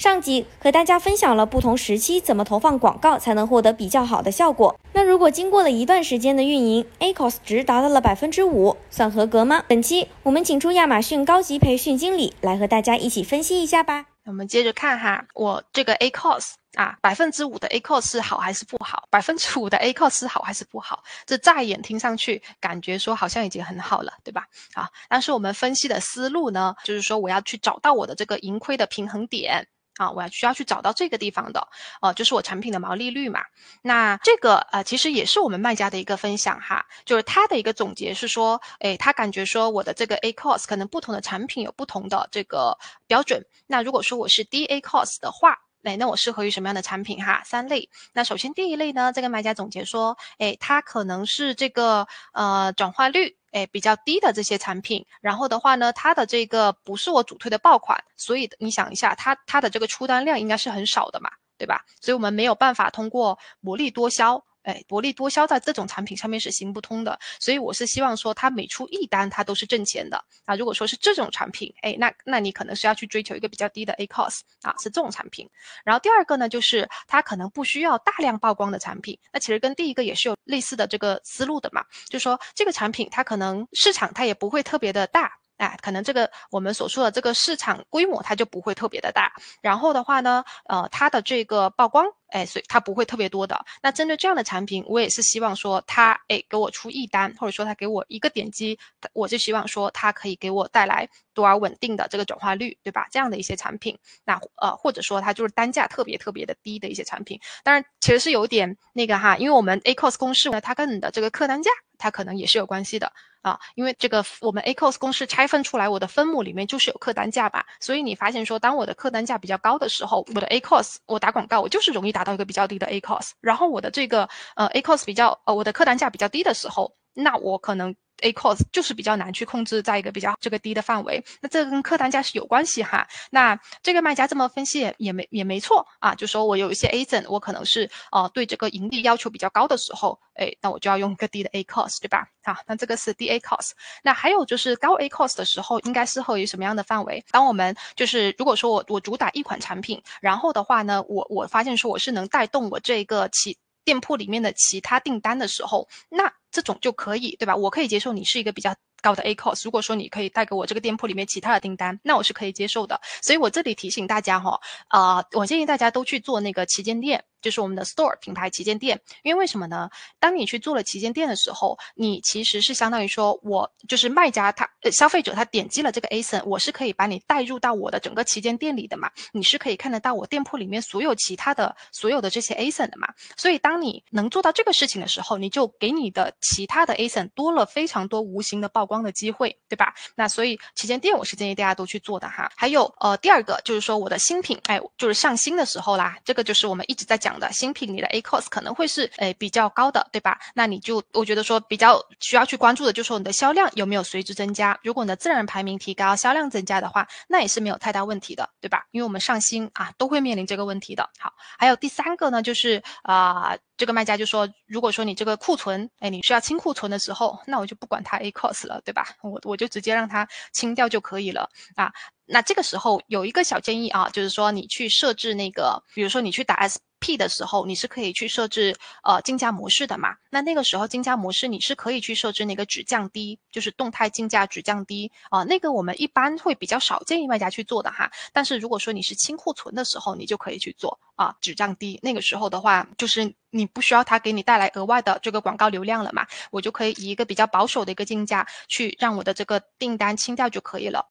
上集和大家分享了不同时期怎么投放广告才能获得比较好的效果。那如果经过了一段时间的运营，ACOS 值达到了百分之五，算合格吗？本期我们请出亚马逊高级培训经理来和大家一起分析一下吧。我们接着看哈，我这个 ACOS 啊，百分之五的 ACOS 是好还是不好？百分之五的 ACOS 是好还是不好？这乍眼听上去感觉说好像已经很好了，对吧？啊，但是我们分析的思路呢，就是说我要去找到我的这个盈亏的平衡点。啊，我要需要去找到这个地方的，呃，就是我产品的毛利率嘛。那这个呃，其实也是我们卖家的一个分享哈，就是他的一个总结是说，哎，他感觉说我的这个 A cost 可能不同的产品有不同的这个标准。那如果说我是 D A cost 的话，哎，那我适合于什么样的产品哈？三类。那首先第一类呢，这个卖家总结说，哎，它可能是这个呃转化率。哎，比较低的这些产品，然后的话呢，它的这个不是我主推的爆款，所以你想一下，它它的这个出单量应该是很少的嘛，对吧？所以我们没有办法通过薄利多销。哎，薄利多销在这种产品上面是行不通的，所以我是希望说，它每出一单它都是挣钱的啊。如果说是这种产品，哎，那那你可能是要去追求一个比较低的 A cost 啊，是这种产品。然后第二个呢，就是它可能不需要大量曝光的产品，那其实跟第一个也是有类似的这个思路的嘛，就是说这个产品它可能市场它也不会特别的大。哎，可能这个我们所说的这个市场规模它就不会特别的大，然后的话呢，呃，它的这个曝光，哎，所以它不会特别多的。那针对这样的产品，我也是希望说它，哎，给我出一单，或者说它给我一个点击，我就希望说它可以给我带来多而稳定的这个转化率，对吧？这样的一些产品，那呃，或者说它就是单价特别特别的低的一些产品，当然其实是有点那个哈，因为我们 Acos 公式呢，它跟你的这个客单价。它可能也是有关系的啊，因为这个我们 ACOS 公式拆分出来，我的分母里面就是有客单价吧，所以你发现说，当我的客单价比较高的时候，我的 ACOS 我打广告，我就是容易达到一个比较低的 ACOS，然后我的这个呃 ACOS 比较呃我的客单价比较低的时候，那我可能。A cost 就是比较难去控制在一个比较这个低的范围，那这跟客单价是有关系哈。那这个卖家这么分析也也没也没错啊，就说我有一些 A 省，我可能是呃对这个盈利要求比较高的时候，哎，那我就要用一个低的 A cost，对吧？好，那这个是低 A cost。那还有就是高 A cost 的时候，应该适合于什么样的范围？当我们就是如果说我我主打一款产品，然后的话呢，我我发现说我是能带动我这个其店铺里面的其他订单的时候，那这种就可以，对吧？我可以接受你是一个比较高的 A cost。如果说你可以带给我这个店铺里面其他的订单，那我是可以接受的。所以我这里提醒大家哈，啊，我建议大家都去做那个旗舰店。就是我们的 store 品牌旗舰店，因为为什么呢？当你去做了旗舰店的时候，你其实是相当于说，我就是卖家，他呃消费者他点击了这个 ASIN，我是可以把你带入到我的整个旗舰店里的嘛，你是可以看得到我店铺里面所有其他的所有的这些 ASIN 的嘛。所以当你能做到这个事情的时候，你就给你的其他的 ASIN 多了非常多无形的曝光的机会，对吧？那所以旗舰店我是建议大家都去做的哈。还有呃第二个就是说我的新品，哎，就是上新的时候啦，这个就是我们一直在讲。的新品，你的 A cost 可能会是诶比较高的，对吧？那你就我觉得说比较需要去关注的，就是说你的销量有没有随之增加。如果你的自然排名提高，销量增加的话，那也是没有太大问题的，对吧？因为我们上新啊都会面临这个问题的。好，还有第三个呢，就是啊这个卖家就说，如果说你这个库存，哎你需要清库存的时候，那我就不管它 A cost 了，对吧？我我就直接让它清掉就可以了啊。那这个时候有一个小建议啊，就是说你去设置那个，比如说你去打 S P 的时候，你是可以去设置呃竞价模式的嘛？那那个时候竞价模式你是可以去设置那个只降低，就是动态竞价只降低啊。那个我们一般会比较少建议卖家去做的哈。但是如果说你是清库存的时候，你就可以去做啊，只降低。那个时候的话，就是你不需要它给你带来额外的这个广告流量了嘛，我就可以以一个比较保守的一个竞价去让我的这个订单清掉就可以了。